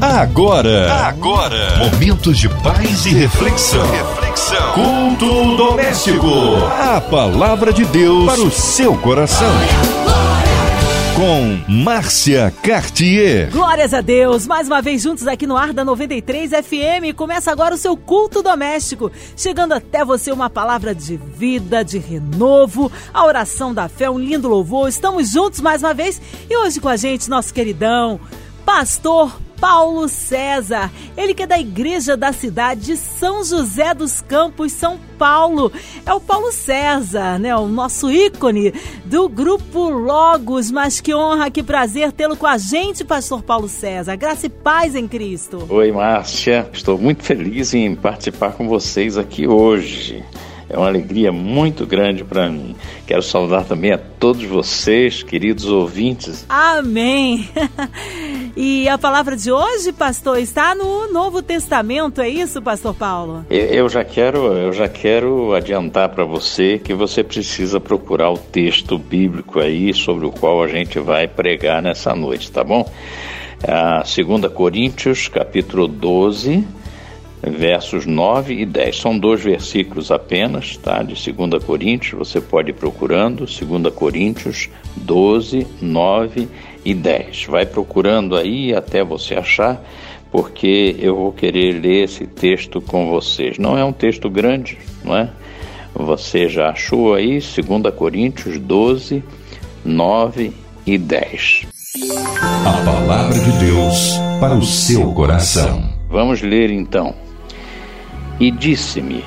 Agora, agora, momentos de paz e reflexão. Reflexão. Culto doméstico. A palavra de Deus para o seu coração. Com Márcia Cartier. Glórias a Deus, mais uma vez juntos aqui no ar da 93 FM. Começa agora o seu culto doméstico, chegando até você uma palavra de vida, de renovo, a oração da fé, um lindo louvor. Estamos juntos mais uma vez e hoje com a gente nosso queridão pastor Paulo César. Ele que é da igreja da cidade de São José dos Campos, São Paulo. É o Paulo César, né? O nosso ícone do grupo Logos. Mas que honra, que prazer tê-lo com a gente, pastor Paulo César. Graça e paz em Cristo. Oi, Márcia. Estou muito feliz em participar com vocês aqui hoje. É uma alegria muito grande para mim. Quero saudar também a todos vocês, queridos ouvintes. Amém. E a palavra de hoje, pastor, está no Novo Testamento, é isso, pastor Paulo? Eu já quero, eu já quero adiantar para você que você precisa procurar o texto bíblico aí sobre o qual a gente vai pregar nessa noite, tá bom? A 2 Coríntios, capítulo 12, versos 9 e 10. São dois versículos apenas, tá? De 2 Coríntios, você pode ir procurando, 2 Coríntios 12, 9 e 10. Vai procurando aí até você achar, porque eu vou querer ler esse texto com vocês. Não é um texto grande, não é? Você já achou aí 2 Coríntios 12, 9 e 10. A palavra de Deus para o seu coração. Vamos ler então. E disse-me: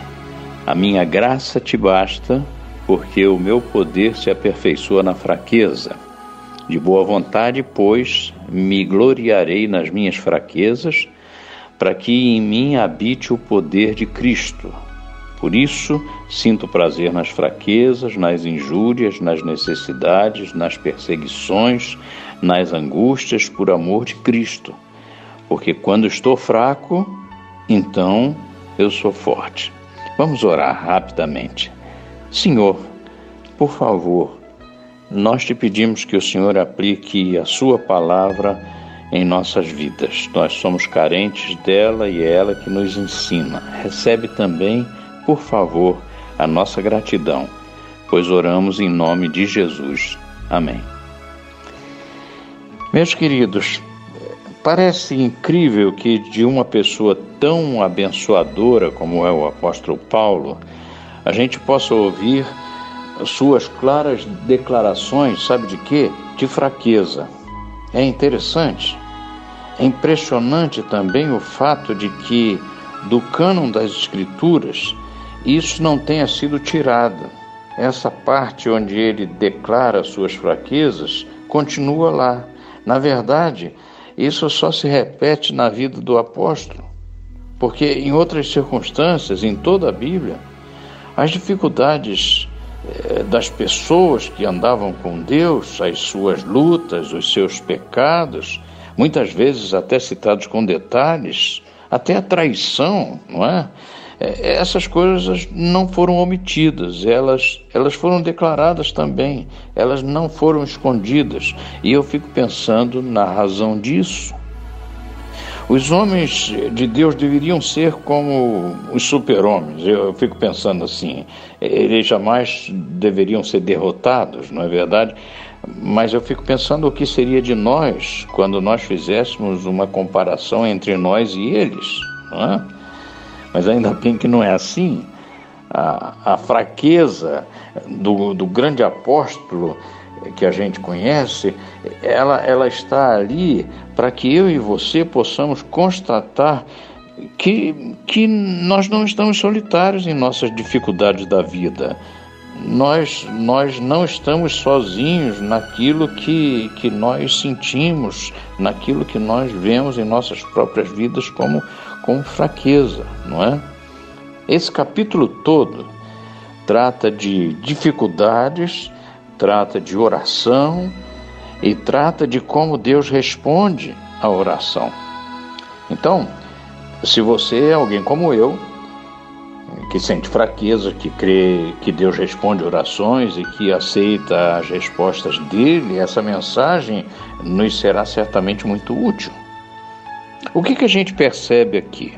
A minha graça te basta, porque o meu poder se aperfeiçoa na fraqueza. De boa vontade, pois, me gloriarei nas minhas fraquezas, para que em mim habite o poder de Cristo. Por isso, sinto prazer nas fraquezas, nas injúrias, nas necessidades, nas perseguições, nas angústias, por amor de Cristo. Porque quando estou fraco, então eu sou forte. Vamos orar rapidamente. Senhor, por favor, nós te pedimos que o Senhor aplique a Sua palavra em nossas vidas. Nós somos carentes dela e é ela que nos ensina. Recebe também, por favor, a nossa gratidão, pois oramos em nome de Jesus. Amém. Meus queridos, Parece incrível que de uma pessoa tão abençoadora como é o apóstolo Paulo, a gente possa ouvir suas claras declarações, sabe de quê? De fraqueza. É interessante. É impressionante também o fato de que do cânon das Escrituras isso não tenha sido tirado. Essa parte onde ele declara suas fraquezas continua lá. Na verdade, isso só se repete na vida do apóstolo, porque em outras circunstâncias, em toda a Bíblia, as dificuldades eh, das pessoas que andavam com Deus, as suas lutas, os seus pecados, muitas vezes até citados com detalhes, até a traição, não é? É, essas coisas não foram omitidas, elas, elas foram declaradas também, elas não foram escondidas. E eu fico pensando na razão disso. Os homens de Deus deveriam ser como os super-homens. Eu fico pensando assim, eles jamais deveriam ser derrotados, não é verdade? Mas eu fico pensando o que seria de nós quando nós fizéssemos uma comparação entre nós e eles, não é? Mas ainda bem que não é assim. A, a fraqueza do, do grande apóstolo que a gente conhece, ela, ela está ali para que eu e você possamos constatar que, que nós não estamos solitários em nossas dificuldades da vida. Nós, nós não estamos sozinhos naquilo que, que nós sentimos, naquilo que nós vemos em nossas próprias vidas como com fraqueza, não é? Esse capítulo todo trata de dificuldades, trata de oração e trata de como Deus responde à oração. Então, se você é alguém como eu, que sente fraqueza, que crê que Deus responde orações e que aceita as respostas dele, essa mensagem nos será certamente muito útil. O que, que a gente percebe aqui?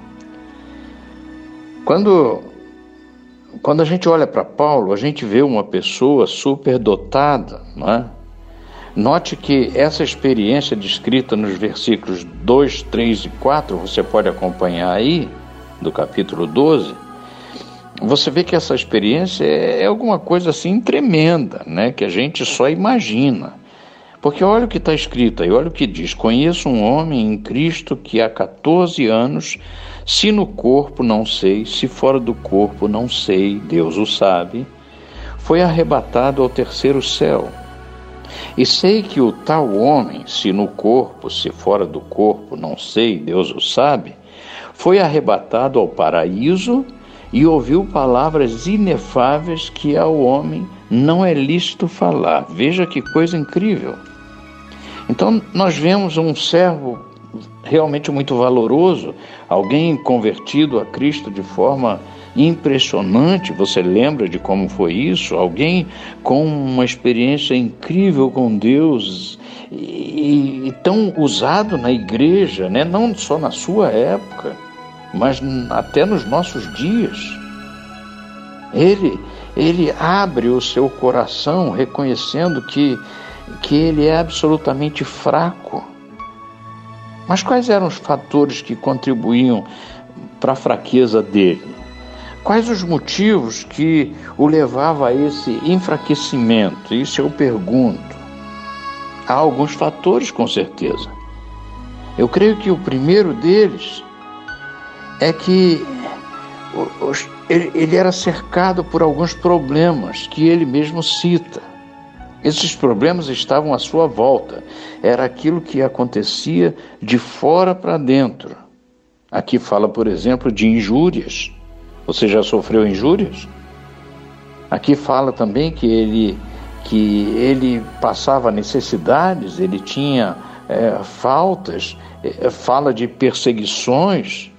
Quando, quando a gente olha para Paulo, a gente vê uma pessoa superdotada, não é? Note que essa experiência descrita nos versículos 2, 3 e 4, você pode acompanhar aí, do capítulo 12, você vê que essa experiência é, alguma coisa assim tremenda, né? que a gente só imagina. Porque olha o que está escrito aí, olha o que diz: Conheço um homem em Cristo que há 14 anos, se no corpo não sei, se fora do corpo não sei, Deus o sabe, foi arrebatado ao terceiro céu. E sei que o tal homem, se no corpo, se fora do corpo, não sei, Deus o sabe, foi arrebatado ao paraíso e ouviu palavras inefáveis que ao homem não é lícito falar. Veja que coisa incrível. Então, nós vemos um servo realmente muito valoroso, alguém convertido a Cristo de forma impressionante. Você lembra de como foi isso? Alguém com uma experiência incrível com Deus e, e tão usado na igreja, né? não só na sua época, mas até nos nossos dias. Ele, ele abre o seu coração reconhecendo que, que ele é absolutamente fraco. Mas quais eram os fatores que contribuíam para a fraqueza dele? Quais os motivos que o levavam a esse enfraquecimento? Isso eu pergunto. Há alguns fatores, com certeza. Eu creio que o primeiro deles é que ele era cercado por alguns problemas que ele mesmo cita. Esses problemas estavam à sua volta. Era aquilo que acontecia de fora para dentro. Aqui fala, por exemplo, de injúrias. Você já sofreu injúrias? Aqui fala também que ele que ele passava necessidades, ele tinha é, faltas, é, fala de perseguições.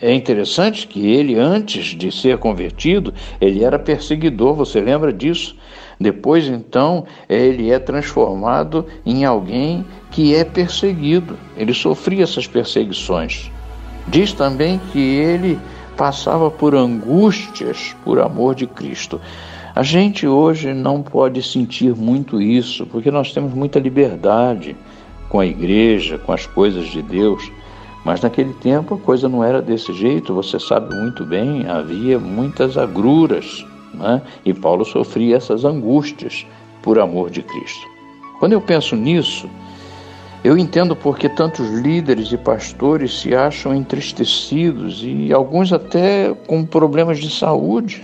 É interessante que ele, antes de ser convertido, ele era perseguidor, você lembra disso? Depois, então, ele é transformado em alguém que é perseguido. Ele sofria essas perseguições. Diz também que ele passava por angústias por amor de Cristo. A gente hoje não pode sentir muito isso, porque nós temos muita liberdade com a igreja, com as coisas de Deus. Mas naquele tempo a coisa não era desse jeito, você sabe muito bem, havia muitas agruras, né? e Paulo sofria essas angústias por amor de Cristo. Quando eu penso nisso, eu entendo porque tantos líderes e pastores se acham entristecidos e alguns até com problemas de saúde.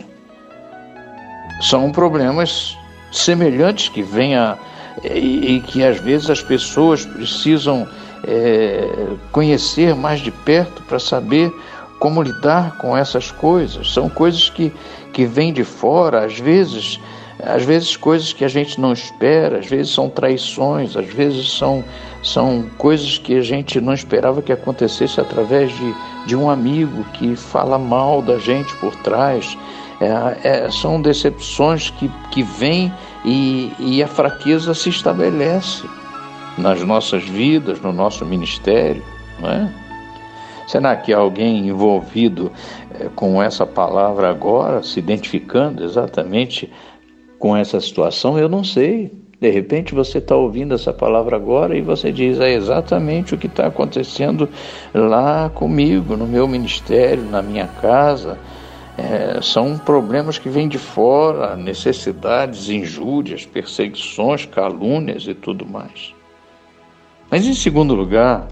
São problemas semelhantes que vêm a, e, e que às vezes as pessoas precisam é, conhecer mais de perto para saber como lidar com essas coisas. São coisas que, que vêm de fora, às vezes às vezes coisas que a gente não espera, às vezes são traições, às vezes são, são coisas que a gente não esperava que acontecesse através de, de um amigo que fala mal da gente por trás. É, é, são decepções que, que vêm e, e a fraqueza se estabelece nas nossas vidas, no nosso ministério, não é? Será que alguém envolvido é, com essa palavra agora, se identificando exatamente com essa situação, eu não sei. De repente você está ouvindo essa palavra agora e você diz: é exatamente o que está acontecendo lá comigo, no meu ministério, na minha casa. É, são problemas que vêm de fora, necessidades, injúrias, perseguições, calúnias e tudo mais. Mas em segundo lugar,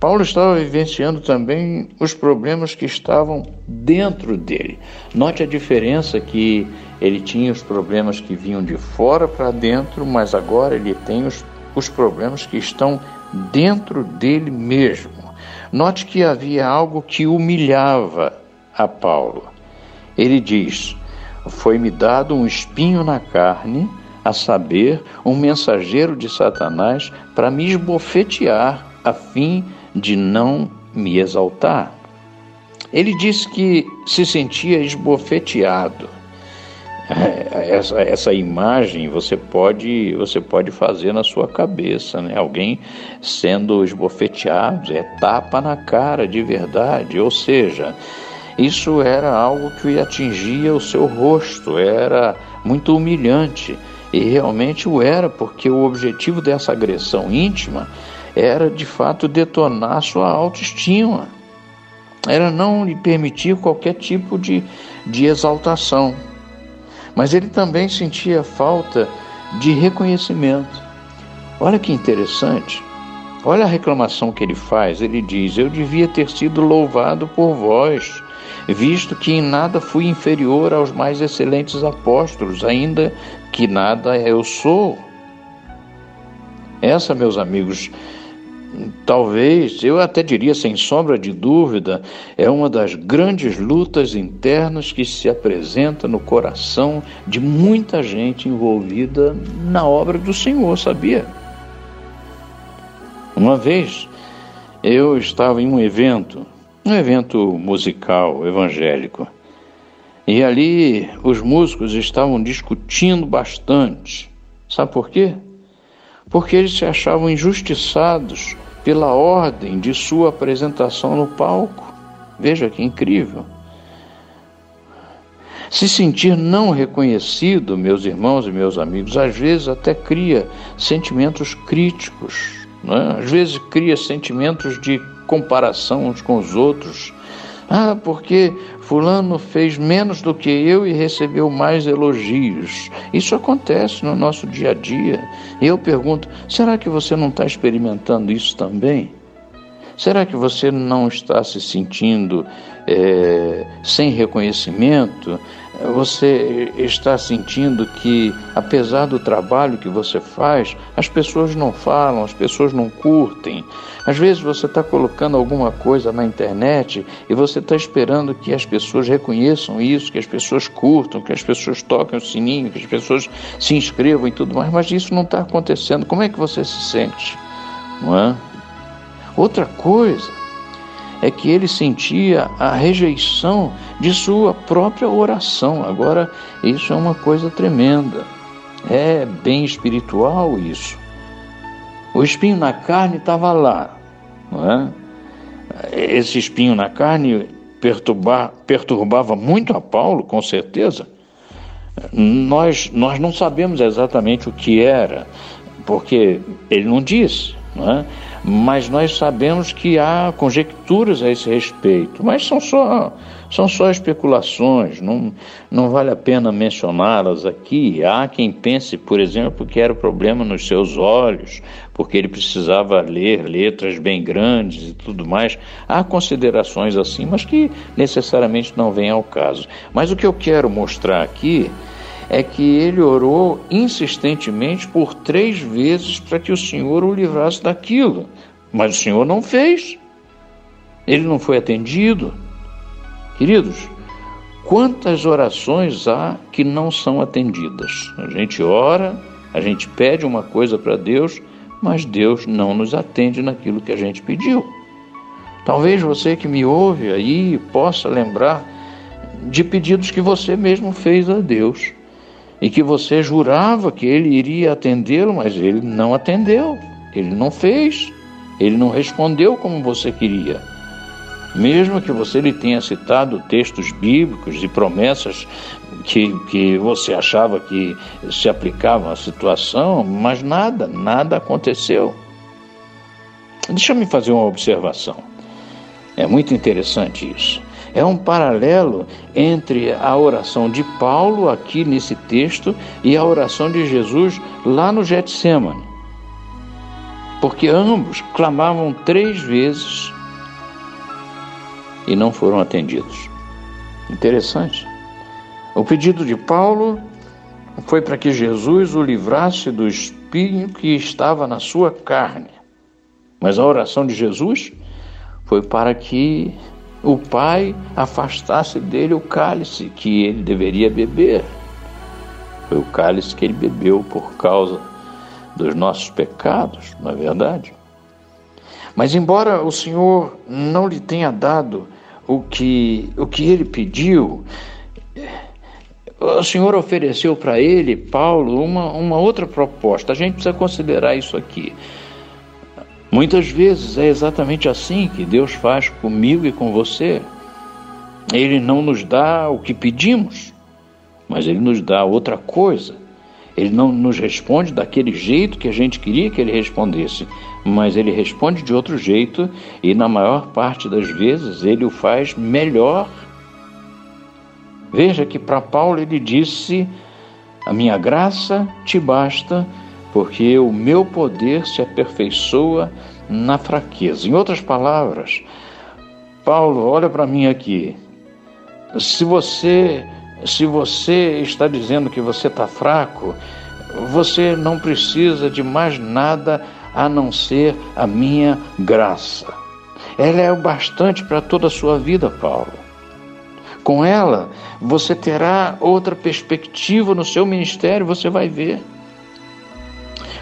Paulo estava vivenciando também os problemas que estavam dentro dele. Note a diferença que ele tinha os problemas que vinham de fora para dentro, mas agora ele tem os, os problemas que estão dentro dele mesmo. Note que havia algo que humilhava a Paulo. Ele diz: Foi-me dado um espinho na carne, a saber, um mensageiro de Satanás, para me esbofetear, a fim de não me exaltar. Ele disse que se sentia esbofeteado. essa, essa imagem você pode você pode fazer na sua cabeça, né? Alguém sendo esbofeteado, é tapa na cara de verdade, ou seja, isso era algo que atingia o seu rosto, era muito humilhante e realmente o era, porque o objetivo dessa agressão íntima era de fato detonar sua autoestima, era não lhe permitir qualquer tipo de, de exaltação. Mas ele também sentia falta de reconhecimento. Olha que interessante. Olha a reclamação que ele faz. Ele diz: Eu devia ter sido louvado por vós, visto que em nada fui inferior aos mais excelentes apóstolos, ainda que nada eu sou. Essa, meus amigos, talvez, eu até diria sem sombra de dúvida, é uma das grandes lutas internas que se apresenta no coração de muita gente envolvida na obra do Senhor, sabia? Uma vez eu estava em um evento, um evento musical evangélico, e ali os músicos estavam discutindo bastante. Sabe por quê? Porque eles se achavam injustiçados pela ordem de sua apresentação no palco. Veja que incrível. Se sentir não reconhecido, meus irmãos e meus amigos, às vezes até cria sentimentos críticos, né? às vezes cria sentimentos de comparação uns com os outros. Ah, porque Fulano fez menos do que eu e recebeu mais elogios. Isso acontece no nosso dia a dia. E eu pergunto: será que você não está experimentando isso também? Será que você não está se sentindo é, sem reconhecimento? você está sentindo que, apesar do trabalho que você faz, as pessoas não falam, as pessoas não curtem. Às vezes você está colocando alguma coisa na internet e você está esperando que as pessoas reconheçam isso, que as pessoas curtam, que as pessoas toquem o sininho, que as pessoas se inscrevam e tudo mais, mas isso não está acontecendo. Como é que você se sente? Não é? Outra coisa é que ele sentia a rejeição de sua própria oração. Agora, isso é uma coisa tremenda. É bem espiritual isso. O espinho na carne estava lá, não é? Esse espinho na carne perturbar, perturbava muito a Paulo, com certeza. Nós, nós não sabemos exatamente o que era, porque ele não disse, não é? Mas nós sabemos que há conjecturas a esse respeito, mas são só, são só especulações, não, não vale a pena mencioná-las aqui. Há quem pense, por exemplo, que era o problema nos seus olhos, porque ele precisava ler letras bem grandes e tudo mais. Há considerações assim, mas que necessariamente não vêm ao caso. Mas o que eu quero mostrar aqui é que ele orou insistentemente por três vezes para que o Senhor o livrasse daquilo. Mas o Senhor não fez. Ele não foi atendido. Queridos, quantas orações há que não são atendidas? A gente ora, a gente pede uma coisa para Deus, mas Deus não nos atende naquilo que a gente pediu. Talvez você que me ouve aí possa lembrar de pedidos que você mesmo fez a Deus e que você jurava que ele iria atendê-lo, mas ele não atendeu, ele não fez, ele não respondeu como você queria. Mesmo que você lhe tenha citado textos bíblicos e promessas que, que você achava que se aplicavam à situação, mas nada, nada aconteceu. Deixa me fazer uma observação. É muito interessante isso. É um paralelo entre a oração de Paulo aqui nesse texto e a oração de Jesus lá no Getsemane. Porque ambos clamavam três vezes e não foram atendidos. Interessante. O pedido de Paulo foi para que Jesus o livrasse do espinho que estava na sua carne. Mas a oração de Jesus foi para que o pai afastasse dele o cálice que ele deveria beber. Foi o cálice que ele bebeu por causa dos nossos pecados, não é verdade? Mas embora o Senhor não lhe tenha dado o que, o que ele pediu, o Senhor ofereceu para ele, Paulo, uma, uma outra proposta. A gente precisa considerar isso aqui. Muitas vezes é exatamente assim que Deus faz comigo e com você. Ele não nos dá o que pedimos, mas Ele nos dá outra coisa. Ele não nos responde daquele jeito que a gente queria que ele respondesse, mas ele responde de outro jeito e, na maior parte das vezes, ele o faz melhor Veja que para Paulo ele disse: A minha graça te basta, porque o meu poder se aperfeiçoa na fraqueza. Em outras palavras, Paulo, olha para mim aqui. Se você se você está dizendo que você está fraco, você não precisa de mais nada a não ser a minha graça. Ela é o bastante para toda a sua vida, Paulo. Com ela, você terá outra perspectiva no seu ministério, você vai ver.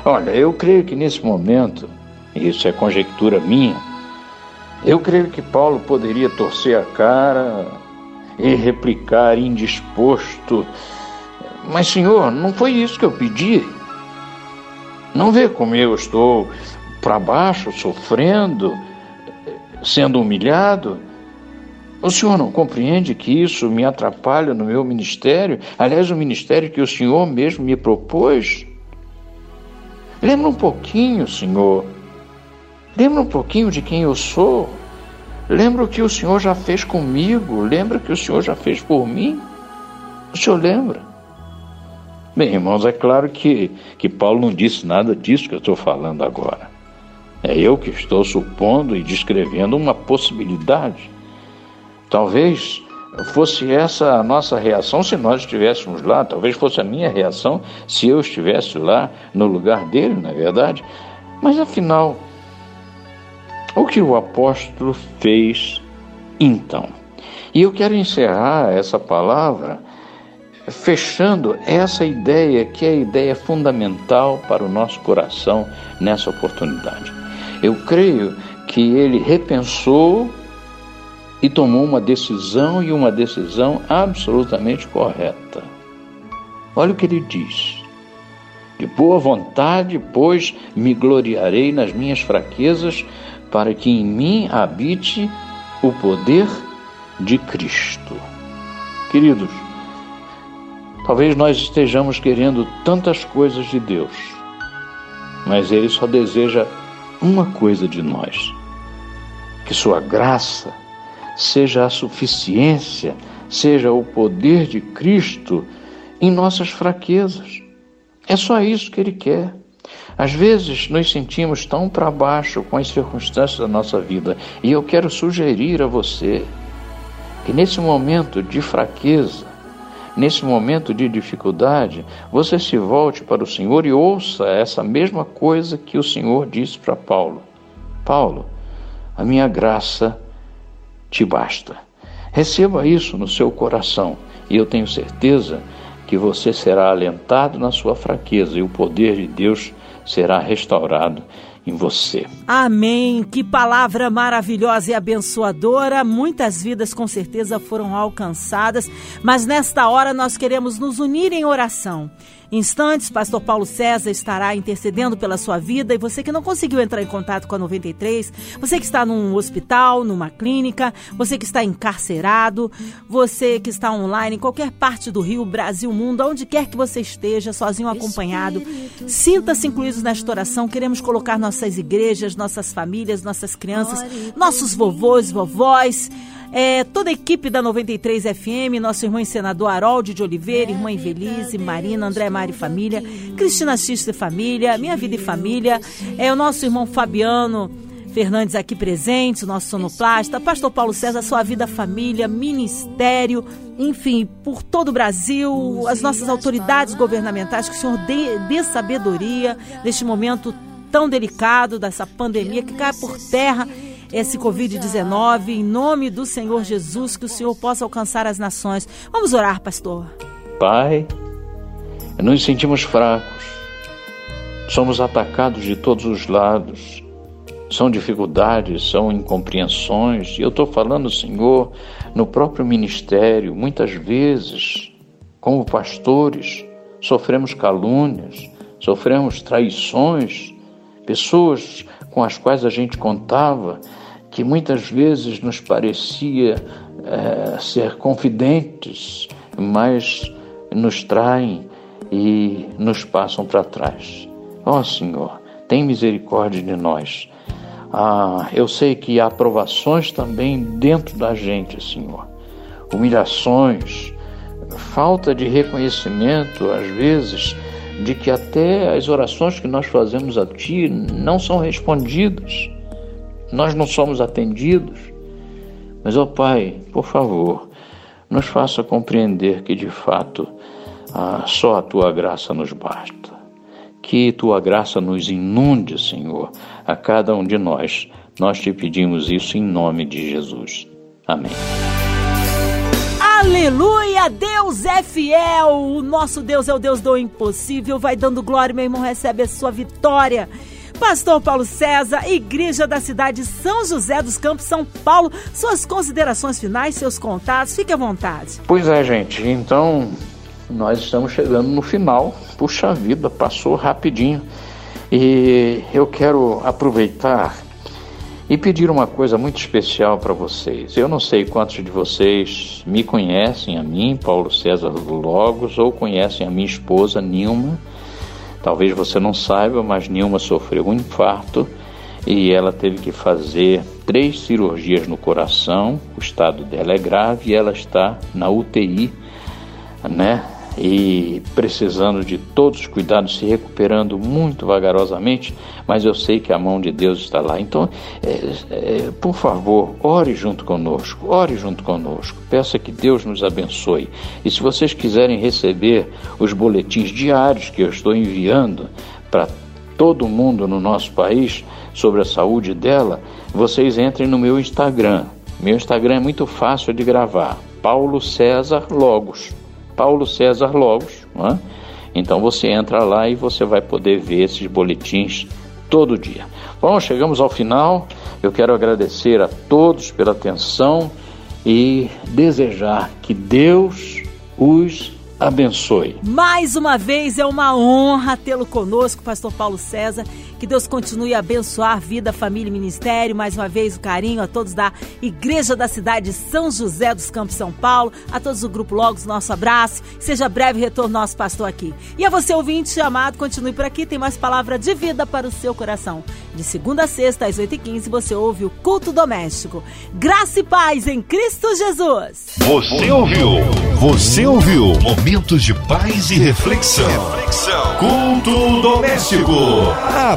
Olha, eu creio que nesse momento, isso é conjectura minha, eu creio que Paulo poderia torcer a cara e replicar indisposto. Mas, Senhor, não foi isso que eu pedi. Não vê como eu estou para baixo, sofrendo, sendo humilhado? O senhor não compreende que isso me atrapalha no meu ministério? Aliás, o ministério que o senhor mesmo me propôs? Lembra um pouquinho, senhor. Lembra um pouquinho de quem eu sou. Lembra o que o senhor já fez comigo. Lembra o que o senhor já fez por mim. O senhor lembra? Bem, irmãos, é claro que, que Paulo não disse nada disso que eu estou falando agora. É eu que estou supondo e descrevendo uma possibilidade. Talvez fosse essa a nossa reação se nós estivéssemos lá, talvez fosse a minha reação se eu estivesse lá no lugar dele, na é verdade. Mas afinal, o que o apóstolo fez então? E eu quero encerrar essa palavra fechando essa ideia que é a ideia fundamental para o nosso coração nessa oportunidade. Eu creio que ele repensou e tomou uma decisão e uma decisão absolutamente correta. Olha o que ele diz. De boa vontade, pois, me gloriarei nas minhas fraquezas, para que em mim habite o poder de Cristo. Queridos, talvez nós estejamos querendo tantas coisas de Deus, mas Ele só deseja uma coisa de nós: que Sua graça seja a suficiência, seja o poder de Cristo em nossas fraquezas. É só isso que Ele quer. Às vezes nos sentimos tão para baixo com as circunstâncias da nossa vida, e eu quero sugerir a você que nesse momento de fraqueza, nesse momento de dificuldade, você se volte para o Senhor e ouça essa mesma coisa que o Senhor disse para Paulo: Paulo, a minha graça te basta. Receba isso no seu coração e eu tenho certeza que você será alentado na sua fraqueza e o poder de Deus será restaurado em você. Amém. Que palavra maravilhosa e abençoadora. Muitas vidas com certeza foram alcançadas, mas nesta hora nós queremos nos unir em oração instantes, Pastor Paulo César estará intercedendo pela sua vida e você que não conseguiu entrar em contato com a 93, você que está num hospital, numa clínica, você que está encarcerado, você que está online em qualquer parte do Rio, Brasil, mundo, onde quer que você esteja, sozinho acompanhado, sinta-se incluídos nesta oração. Queremos colocar nossas igrejas, nossas famílias, nossas crianças, nossos vovôs, vovós, é, toda a equipe da 93 FM, nosso irmão senador Harold de Oliveira, irmã Invelise, Marina, André Mari Família, Cristina Xista e Família, Minha Vida e Família, é o nosso irmão Fabiano Fernandes aqui presente, o nosso sonoplasta, Pastor Paulo César, sua vida, família, ministério, enfim, por todo o Brasil, as nossas autoridades governamentais, que o Senhor dê, dê sabedoria neste momento tão delicado dessa pandemia que cai por terra esse Covid-19, em nome do Senhor Jesus, que o Senhor possa alcançar as nações. Vamos orar, pastor. Pai, nos sentimos fracos, somos atacados de todos os lados, são dificuldades, são incompreensões, e eu estou falando, Senhor, no próprio ministério, muitas vezes como pastores, sofremos calúnias, sofremos traições, pessoas com as quais a gente contava que muitas vezes nos parecia é, ser confidentes, mas nos traem e nos passam para trás. Ó oh, Senhor, tem misericórdia de nós. Ah, eu sei que há provações também dentro da gente, Senhor. Humilhações, falta de reconhecimento, às vezes, de que até as orações que nós fazemos a Ti não são respondidas, nós não somos atendidos. Mas, ó oh Pai, por favor, nos faça compreender que de fato ah, só a Tua graça nos basta. Que Tua graça nos inunde, Senhor, a cada um de nós. Nós te pedimos isso em nome de Jesus. Amém. Aleluia! Deus é fiel! O nosso Deus é o Deus do impossível. Vai dando glória, meu irmão, recebe a sua vitória. Pastor Paulo César, Igreja da Cidade São José dos Campos, São Paulo, suas considerações finais, seus contatos, fique à vontade. Pois é, gente, então nós estamos chegando no final. Puxa vida, passou rapidinho. E eu quero aproveitar e pedir uma coisa muito especial para vocês. Eu não sei quantos de vocês me conhecem, a mim, Paulo César Logos, ou conhecem a minha esposa, Nilma. Talvez você não saiba, mas Nilma sofreu um infarto e ela teve que fazer três cirurgias no coração. O estado dela é grave e ela está na UTI, né? E precisando de todos os cuidados, se recuperando muito vagarosamente, mas eu sei que a mão de Deus está lá. Então, é, é, por favor, ore junto conosco, ore junto conosco, peça que Deus nos abençoe. E se vocês quiserem receber os boletins diários que eu estou enviando para todo mundo no nosso país sobre a saúde dela, vocês entrem no meu Instagram. Meu Instagram é muito fácil de gravar. Paulo César Logos. Paulo César Logos. É? Então você entra lá e você vai poder ver esses boletins todo dia. Bom, chegamos ao final. Eu quero agradecer a todos pela atenção e desejar que Deus os abençoe. Mais uma vez é uma honra tê-lo conosco, Pastor Paulo César. Que Deus continue a abençoar vida, família e ministério. Mais uma vez, o carinho a todos da Igreja da Cidade de São José dos Campos, São Paulo. A todos do Grupo Logos, nosso abraço. Seja breve retorno nosso pastor aqui. E a você, ouvinte amado, continue por aqui. Tem mais palavra de vida para o seu coração. De segunda a sexta, às 8h15, você ouve o Culto Doméstico. Graça e paz em Cristo Jesus. Você ouviu? Você ouviu? Momentos de paz e reflexão. reflexão. Culto Doméstico. A